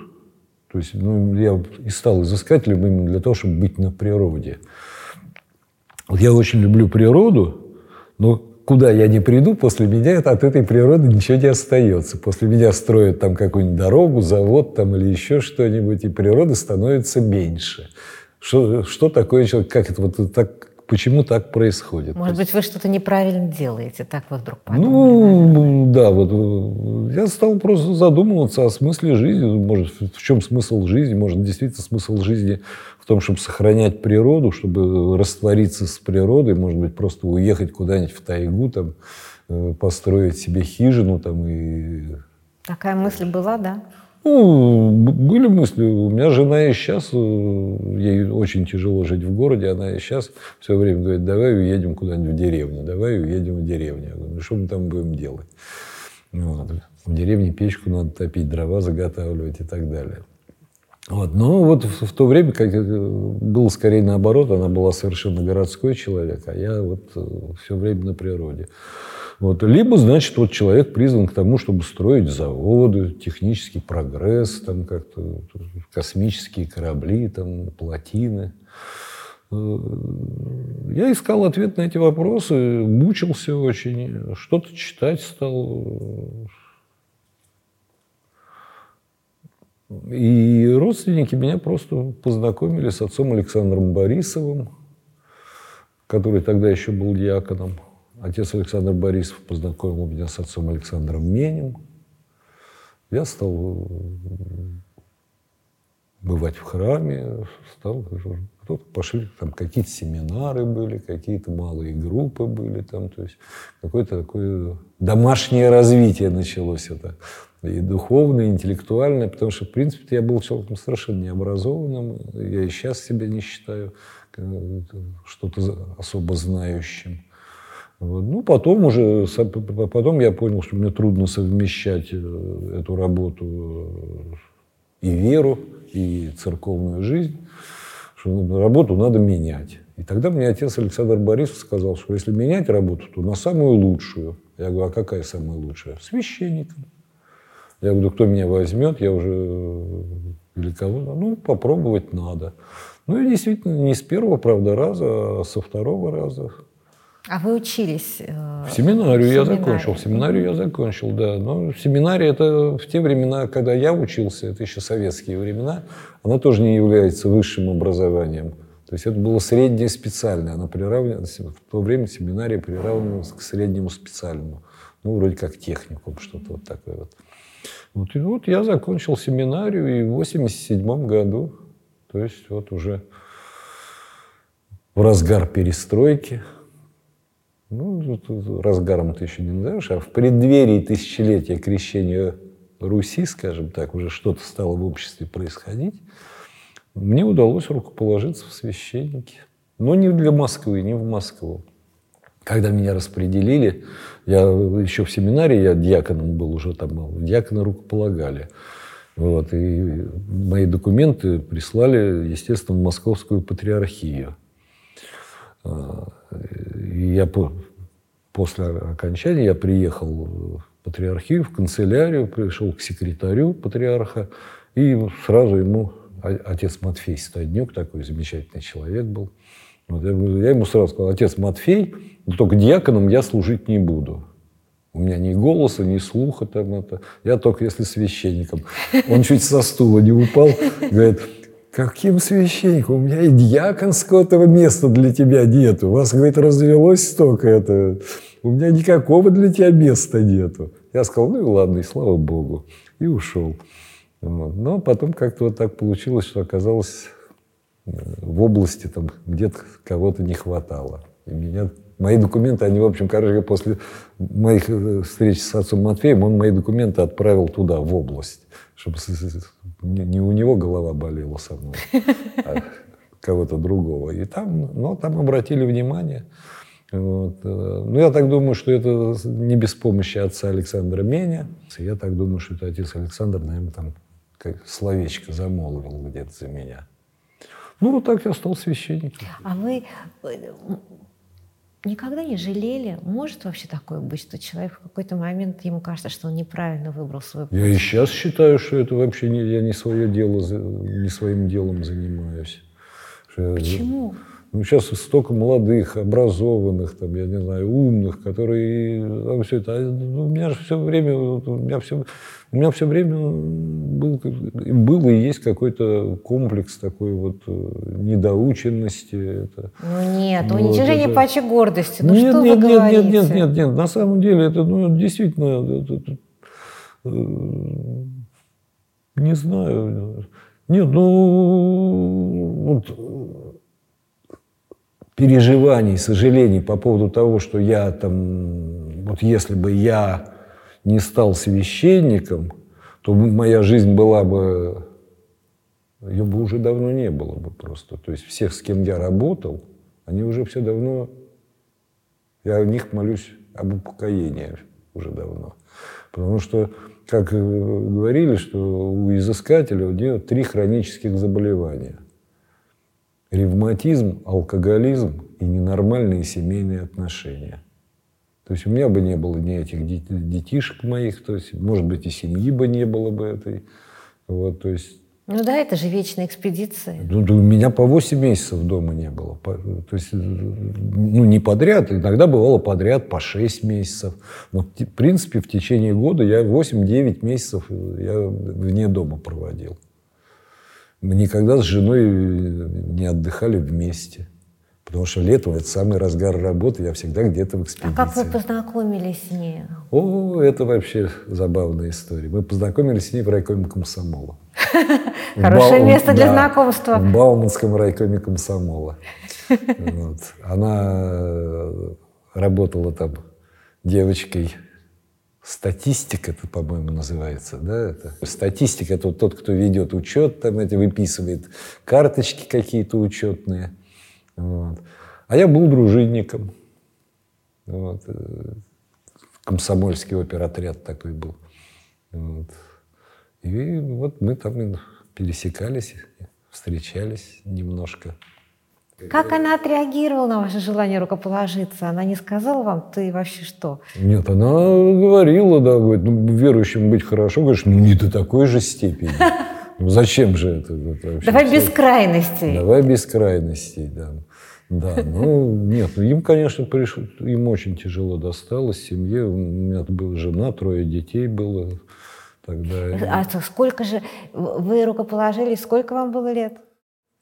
то есть ну, я и стал изыскателем именно для того, чтобы быть на природе. Вот я очень люблю природу, но куда я не приду, после меня от этой природы ничего не остается. После меня строят там какую-нибудь дорогу, завод там или еще что-нибудь, и природы становится меньше. Что, что такое человек? Как это вот так Почему так происходит?
Может быть, вы что-то неправильно делаете, так вы вдруг подумали?
Ну, да, вот э, я стал просто задумываться о смысле жизни. Может, в чем смысл жизни? Может, действительно смысл жизни в том, чтобы сохранять природу, чтобы раствориться с природой, может быть, просто уехать куда-нибудь в тайгу, там, э, построить себе хижину там и...
Такая мысль была, да?
Ну, были мысли. У меня жена и сейчас, э, ей очень тяжело жить в городе, она и сейчас все время говорит, давай уедем куда-нибудь в деревню, давай уедем в деревню. Я говорю, ну что мы там будем делать? Вот. В деревне печку надо топить, дрова заготавливать и так далее. Вот. Но вот в, в то время, как было скорее наоборот, она была совершенно городской человек, а я вот э, все время на природе. Вот. Либо, значит, вот человек призван к тому, чтобы строить заводы, технический прогресс, там как-то космические корабли, там, плотины. Э, я искал ответ на эти вопросы, мучился очень, что-то читать стал. И родственники меня просто познакомили с отцом Александром Борисовым, который тогда еще был диаконом. Отец Александр Борисов познакомил меня с отцом Александром Менем. Я стал бывать в храме, стал, пошли, там какие-то семинары были, какие-то малые группы были, там, то есть какое-то такое домашнее развитие началось это. И духовное, и интеллектуальное, потому что, в принципе, я был человеком совершенно необразованным, я и сейчас себя не считаю э, что-то особо знающим. Ну, потом уже, потом я понял, что мне трудно совмещать э, эту работу э, и веру, и церковную жизнь, что работу надо менять. И тогда мне отец Александр Борисов сказал, что если менять работу, то на самую лучшую. Я говорю, а какая самая лучшая? Священником. Я говорю, кто меня возьмет, я уже э, или кого Ну, попробовать надо. Ну и действительно, не с первого, правда, раза, а со второго раза.
А вы учились?
Э, в семинарию в я закончил. В семинарию я закончил, да. Но семинария это в те времена, когда я учился, это еще советские времена, она тоже не является высшим образованием. То есть это было среднее специальное. Она приравнивалась, в то время семинария приравнивалась к среднему специальному. Ну, вроде как техникум, что-то вот такое вот. Вот, и вот я закончил семинарию и в 87 году, то есть вот уже в разгар перестройки, ну, разгаром ты еще не назовешь, а в преддверии тысячелетия крещения Руси, скажем так, уже что-то стало в обществе происходить, мне удалось рукоположиться в священники. Но не для Москвы, не в Москву. Когда меня распределили, я еще в семинаре, я диаконом был уже там, диакона рукополагали. Вот, и мои документы прислали, естественно, в Московскую патриархию. А, и я по, после окончания я приехал в патриархию, в канцелярию, пришел к секретарю патриарха, и сразу ему отец Матфей Стаднюк, такой замечательный человек был, вот я, я ему сразу сказал, отец Матфей, но только диаконом я служить не буду. У меня ни голоса, ни слуха там это. Я только если священником. Он чуть со стула не упал, говорит, Каким священником? У меня и дьяконского места для тебя нету. У вас, говорит, развелось столько это. У меня никакого для тебя места нету. Я сказал, ну и ладно, и слава Богу. И ушел. Но потом как-то вот так получилось, что оказалось в области там где-то кого-то не хватало. И меня Мои документы, они, в общем, короче, после моих э, встреч с отцом Матфеем, он мои документы отправил туда, в область, чтобы не у него голова болела со мной, <laughs> а кого-то другого. И там, ну, там обратили внимание. Вот. э, Ну, я так думаю, что это не без помощи отца Александра Меня. Я так думаю, что это отец Александр, наверное, там как словечко замолвил где-то за меня. Ну, вот так я стал священником.
А вы э, никогда не жалели? Может вообще такое быть, что человек в какой-то момент, ему кажется, что он неправильно выбрал свой путь?
Я и сейчас считаю, что это вообще не, я не свое дело, не своим делом занимаюсь.
Почему?
Ну, сейчас столько молодых, образованных, там, я не знаю, умных, которые там, все это. А, ну, у меня же все время, у меня все, у меня все время был, был и есть какой-то комплекс такой вот э, недоученности. Это.
Ну нет,
Вот
уничижение
это-
пачи гордости. Ну
нет,
что
нет,
вы
нет,
говорите?
нет, нет, нет, нет. На самом деле это ну, действительно это- это, э, не знаю. Нет, ну вот, э, переживаний, сожалений по поводу того, что я там, вот если бы я не стал священником, то моя жизнь была бы, ее бы уже давно не было бы просто. То есть всех, с кем я работал, они уже все давно, я о них молюсь об упокоении уже давно. Потому что, как э, говорили, что у изыскателя у него три хронических заболевания. Ревматизм, алкоголизм и ненормальные семейные отношения. То есть у меня бы не было ни этих дет- детишек моих, то есть, может быть, и семьи бы не было бы этой. Вот, то есть
Ну да, это же вечная экспедиция.
ну, у меня по 8 месяцев дома не было. То есть, ну, не подряд, иногда бывало подряд по 6 месяцев. Но, в принципе, в течение года я 8-9 месяцев э, я вне дома проводил. Мы никогда с женой э, не отдыхали вместе. Потому что летом, это самый разгар работы, я всегда где-то в
А
экспедиции.
как вы познакомились с ней?
О, это вообще забавная история. Мы познакомились с ней в райкоме комсомола. <laughs>
Хорошее место для знакомства.
В Бауманском райкоме комсомола. <laughs> Она э, работала там девочкой Статистика, это, по-моему, называется, да? Это. Статистика – это вот тот, кто ведет учет, там эти выписывает карточки какие-то учетные. Вот. А я был дружинником. Вот. э, Комсомольский оперотряд такой был. Вот. И вот мы там пересекались, встречались немножко.
Как она отреагировала на ваше желание рукоположиться? Она не сказала вам, ты вообще что?
Нет, она говорила, да, говорит, ну, верующим быть хорошо, говоришь, ну, не до такой же степени. <laughs> Ну, зачем же это? это вообще
Давай без крайностей.
Давай без крайностей, да. Да, ну, нет, ну, им, конечно, пришло, им очень тяжело досталось, семье, у меня была жена, трое детей было тогда.
А то сколько же вы рукоположились, сколько вам было лет?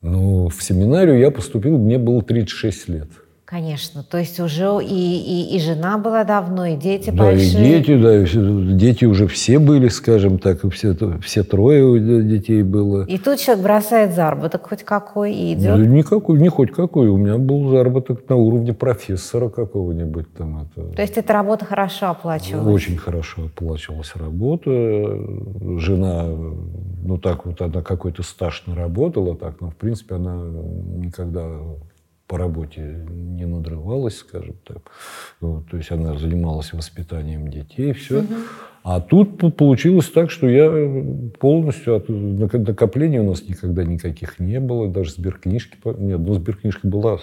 Ну, в семинарию я поступил, мне было 36 лет.
Конечно, то есть уже и, и, и жена была давно, и дети
Да,
большие.
и дети, да, и все- дети уже все были, скажем так, и все, все трое у детей было.
И тут человек бросает заработок хоть какой и
Да
идет.
никакой, не хоть какой. У меня был заработок на уровне профессора какого-нибудь там. Это.
То есть эта работа хорошо оплачивалась.
Очень хорошо оплачивалась работа. Жена, ну так вот, она какой-то стаж наработала, так, но в принципе она никогда по работе не надрывалась, скажем так. Вот, то есть она занималась воспитанием детей, все. А тут по- получилось так, что я полностью... От, нак- накоплений у нас никогда никаких не было, даже сберкнижки... Нет, ну сберкнижка была,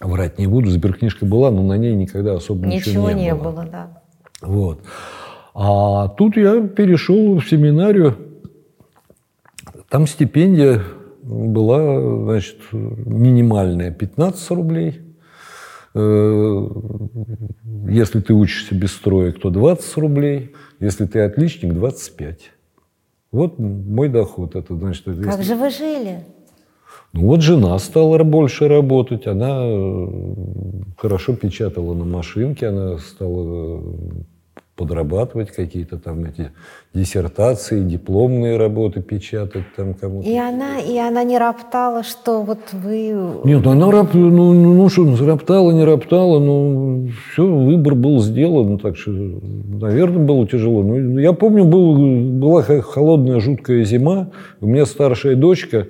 врать не буду, сберкнижка была, но на ней никогда особо ничего,
Ничего не было, да.
вот. А тут я перешел в семинарию. Там стипендия была, значит, минимальная 15 рублей. Э, Если ты учишься без строек, то 20 рублей. Если ты отличник, 25. Вот мой доход. Это значит, это
Как
если-
же вы жили?
ну вот жена стала больше работать, она э, хорошо печатала на машинке, она стала э, подрабатывать какие-то там эти диссертации, дипломные работы печатать там кому-то.
И она, и она не роптала, что вот вы...
Нет, она рап, ну, ну, ну что, роптала, не роптала, ну, все, выбор был сделан, так что, наверное, было тяжело. Ну, я помню, был, была холодная, жуткая зима, у меня старшая дочка,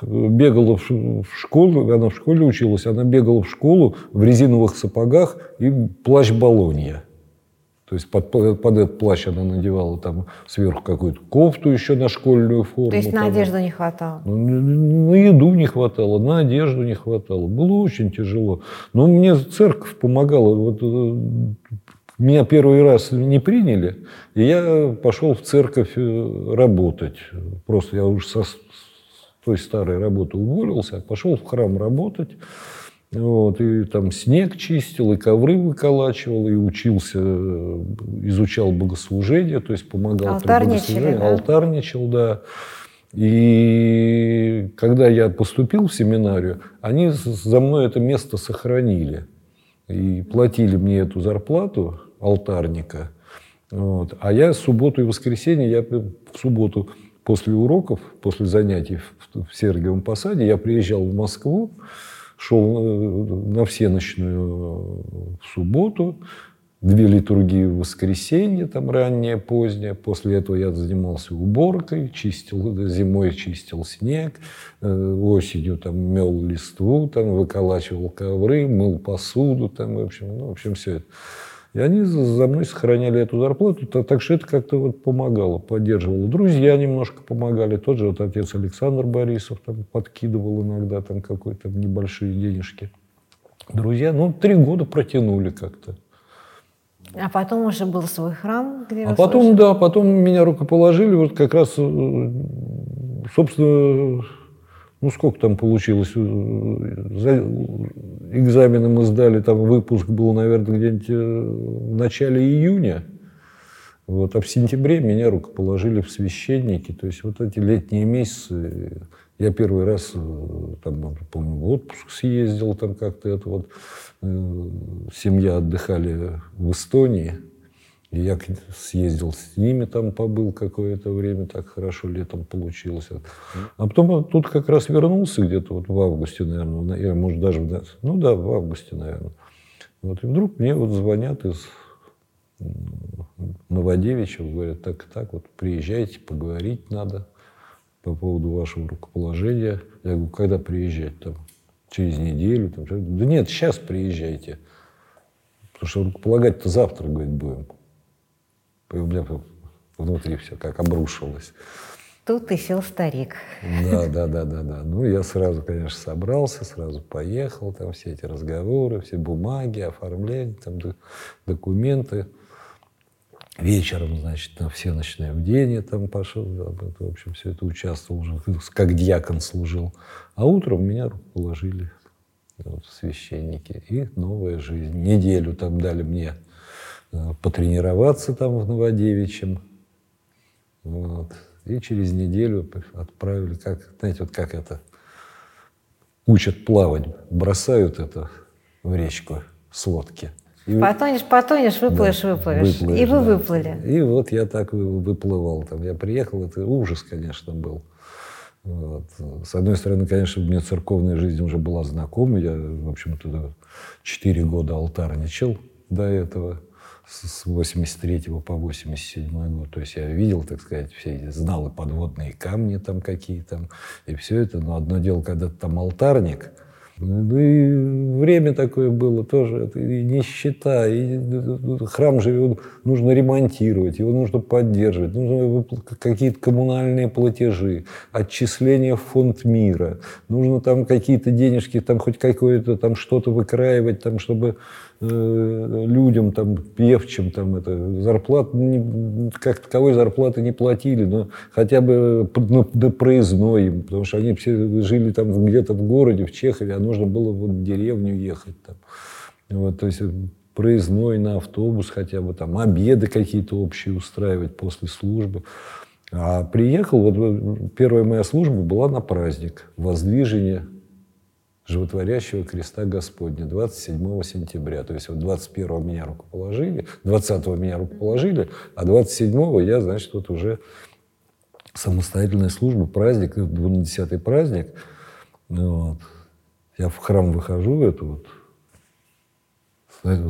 бегала в школу, она в школе училась, она бегала в школу в резиновых сапогах и плащ балонья. То есть под, под этот плащ она надевала там сверху какую-то кофту еще на школьную форму.
То есть на
там.
одежду не хватало?
Ну, на еду не хватало, на одежду не хватало. Было очень тяжело. Но мне церковь помогала. Вот, э, меня первый раз не приняли, и я пошел в церковь э, работать. Просто я уже со той старой работы уволился, а пошел в храм работать. Вот, и там снег чистил, и ковры выколачивал, и учился, изучал богослужение, то есть помогал
Алтарничали, да?
Алтарничал, да. И когда я поступил в семинарию, они за мной это место сохранили. И платили мне эту зарплату алтарника. Вот. А я субботу и воскресенье, я в субботу после уроков, после занятий в, в Сергиевом Посаде, я приезжал в Москву, шел э, на всеночную э, в субботу, две литургии в воскресенье, там раннее, позднее. После этого я занимался уборкой, чистил, зимой чистил снег, э, осенью там мел листву, там выколачивал ковры, мыл посуду, там, в общем, ну, в общем, все это. И они за мной сохраняли эту зарплату, так что это как-то вот помогало, поддерживало. Друзья немножко помогали. Тот же вот отец Александр Борисов там подкидывал иногда там какой-то небольшие денежки. Друзья, ну, три года протянули как-то.
А потом уже был свой храм, где
А потом, служили? да, потом меня рукоположили, вот как раз, э, собственно, ну, сколько там получилось? За экзамены мы сдали, там выпуск был, наверное, где-нибудь э, в начале июня. Вот, а в сентябре меня рукоположили в священники. То есть вот эти летние месяцы я первый раз, э, там, помню, в отпуск съездил, там как-то это вот, э, семья отдыхали в Эстонии. И я съездил с ними, там побыл какое-то время, так хорошо летом получилось. А потом тут как раз вернулся где-то вот в августе, наверное, я, может, даже, ну да, в августе, наверное. Вот, и вдруг мне вот звонят из Новодевичьего, говорят, так и так, вот приезжайте, поговорить надо по поводу вашего рукоположения. Я говорю, когда приезжать там? Через неделю? Там, да нет, сейчас приезжайте. Потому что рукополагать-то завтра, говорит, будем. У меня внутри все как обрушилось.
Тут и сел старик.
Да, да, да, да, да. Ну, я сразу, конечно, собрался, сразу поехал, там все эти разговоры, все бумаги, оформление, там документы. Вечером, значит, на все ночные бдения там пошел, в общем, все это участвовал уже, <laughs> как дьякон служил. А утром меня положили вот, священники. И новая жизнь. Неделю там дали мне потренироваться там в Новодевичьем. Вот. И через неделю отправили, как, знаете, вот как это, учат плавать, бросают это в речку с лодки.
И потонешь, потонешь, выплывешь, да, выплывешь. выплывешь. И вы да. выплыли.
И вот я так выплывал. Там я приехал, это ужас, конечно, был. Вот. С одной стороны, конечно, мне церковная жизнь уже была знакома. Я, в общем-то, 4 года алтарничал до этого с 83 по 87 год. То есть я видел, так сказать, все, знал и подводные камни там какие там, и все это. Но одно дело, когда там алтарник, ну и время такое было тоже, и нищета, и храм же нужно ремонтировать, его нужно поддерживать, нужно какие-то коммунальные платежи, отчисления в фонд мира, нужно там какие-то денежки, там хоть какое-то там что-то выкраивать, там, чтобы людям, там, певчим, там, это, зарплат, не, как таковой зарплаты не платили, но хотя бы на, на проездной, потому что они все жили там где-то в городе, в Чехове, а нужно было вот в деревню ехать. Там. Вот, то есть проездной на автобус хотя бы, там, обеды какие-то общие устраивать после службы. А приехал, вот первая моя служба была на праздник, воздвижение животворящего креста Господня 27 сентября. То есть вот 21 меня рукоположили, 20 меня рукоположили, а 27 я, значит, вот уже самостоятельная служба, праздник, 20-й праздник. Вот. Я в храм выхожу, это вот,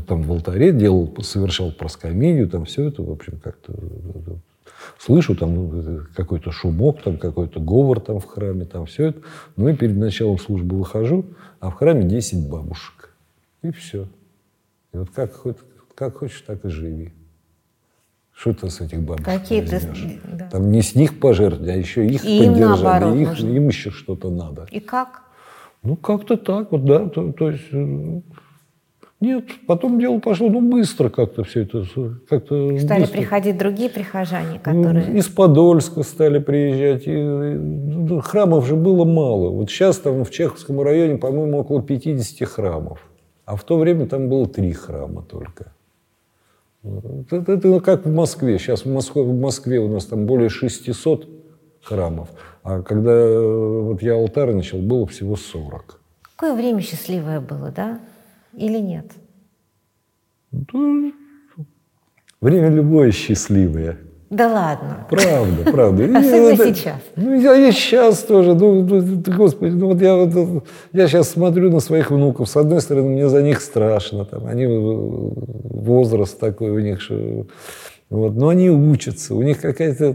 там в алтаре делал, совершал проскомедию, там все это, в общем, как-то Слышу там э, какой-то шумок, там какой-то говор там в храме, там все это. Ну и перед началом службы выхожу, а в храме 10 бабушек. И все. И вот как, как хочешь, так и живи. Что ты с этих бабушек
Какие ты,
да. Там не с них пожертвовать, а еще их и поддержать. Наоборот, их, им еще что-то надо.
И как?
Ну, как-то так вот, да. То, то есть, э, нет, потом дело пошло, ну, быстро как-то все это. Как-то
стали
быстро.
приходить другие прихожане, которые...
Ну, из Подольска стали приезжать. И, ну, храмов же было мало. Вот сейчас там в Чеховском районе, по-моему, около 50 храмов. А в то время там было три храма только. Это, это как в Москве. Сейчас в Москве, в Москве у нас там более 600 храмов. А когда э, вот я алтарь начал, было всего 40.
Какое время счастливое было, да? Или нет?
Да, время любое счастливое.
Да ладно.
Правда, правда. <laughs>
Особенно это, сейчас.
Ну, я и сейчас тоже. Ну, ну, господи, ну вот я, вот, я сейчас смотрю на своих внуков. С одной стороны, мне за них страшно. Там, они возраст такой у них, что вот. Но они учатся, у них какая-то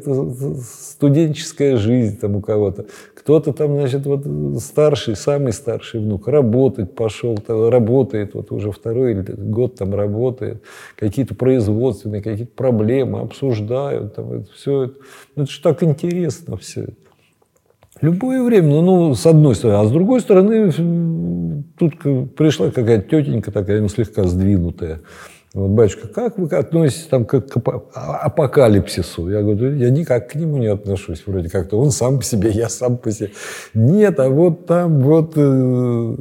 студенческая жизнь там у кого-то. Кто-то там, значит, вот старший, самый старший внук, работать пошел, работает, вот уже второй год там работает, какие-то производственные, какие-то проблемы обсуждают, там, это все это. Ну, это же так интересно все это. Любое время, ну, ну, с одной стороны. А с другой стороны, тут пришла какая-то тетенька такая, ну, слегка сдвинутая. Вот, батюшка, как вы относитесь там, к, к апокалипсису? Я говорю, я никак к нему не отношусь, вроде как-то. Он сам по себе, я сам по себе. Нет, а вот там вот э,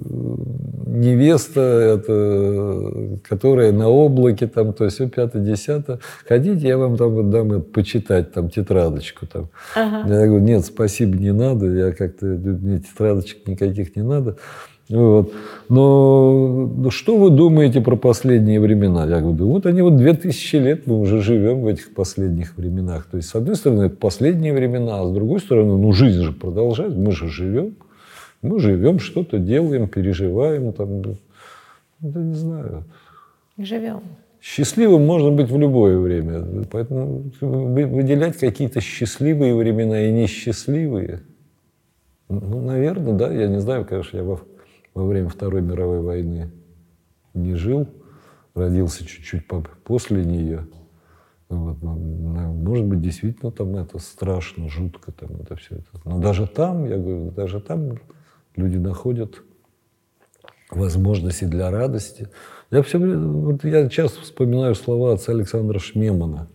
невеста, это, которая на облаке, там, то есть все пятое, десятое. Хотите, я вам там вот дам это, почитать, там, тетрадочку. Там. Ага. Я говорю, нет, спасибо, не надо. Я как-то, мне тетрадочек никаких не надо. Вот. Но ну, что вы думаете про последние времена? Я говорю, вот они вот две тысячи лет мы уже живем в этих последних временах. То есть, с одной стороны, это последние времена, а с другой стороны, ну, жизнь же продолжается, мы же живем. Мы живем, что-то делаем, переживаем. Там, да не знаю.
Живем.
Счастливым можно быть в любое время. Поэтому выделять какие-то счастливые времена и несчастливые, ну, наверное, да. Я не знаю, конечно, я во во время Второй мировой войны не жил, родился чуть-чуть после нее. Вот. Может быть, действительно там это страшно, жутко, там это все. Но даже там, я говорю, даже там люди находят возможности для радости. Я все вот я часто вспоминаю слова отца Александра Шмемана,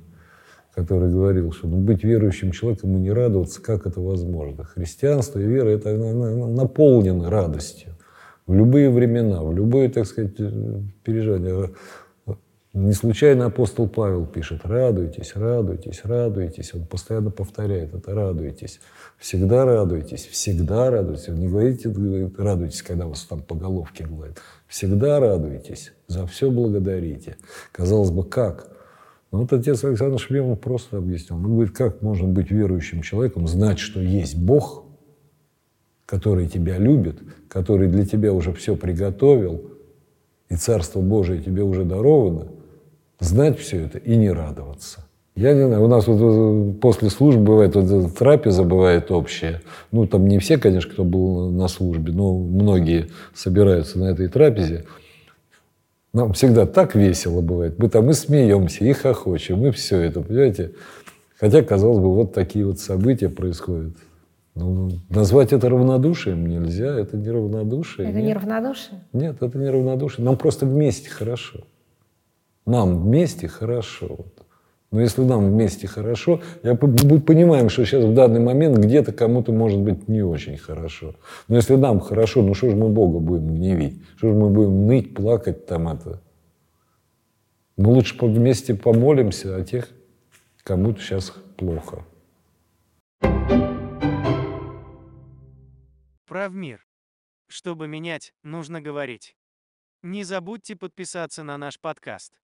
который говорил, что ну, быть верующим человеком и не радоваться, как это возможно. Христианство и вера это наполнены радостью в любые времена, в любое, так сказать, переживание. Не случайно апостол Павел пишет, радуйтесь, радуйтесь, радуйтесь. Он постоянно повторяет это, радуйтесь. Всегда радуйтесь, всегда радуйтесь. Не говорите, радуйтесь, когда вас там по головке гладят. Всегда радуйтесь, за все благодарите. Казалось бы, как? Но вот отец Александр Шмемов просто объяснил. Он говорит, как можно быть верующим человеком, знать, что есть Бог, который тебя любит, который для тебя уже все приготовил, и Царство Божие тебе уже даровано, знать все это и не радоваться. Я не знаю, у нас вот после службы бывает, вот трапеза бывает общая. Ну, там не все, конечно, кто был на службе, но многие собираются на этой трапезе. Нам всегда так весело бывает. Мы там и смеемся, и хохочем, и все это, понимаете? Хотя, казалось бы, вот такие вот события происходят. Ну, назвать это равнодушием нельзя, это не равнодушие.
Это нет. не равнодушие?
Нет, это не равнодушие. Нам просто вместе хорошо. Нам вместе хорошо. Но если нам вместе хорошо, я мы понимаем, что сейчас в данный момент где-то кому-то может быть не очень хорошо. Но если нам хорошо, ну что же мы Бога будем гневить? Что же мы будем ныть, плакать там это? Мы лучше вместе помолимся о тех, кому-то сейчас плохо.
Прав мир. Чтобы менять, нужно говорить. Не забудьте подписаться на наш подкаст.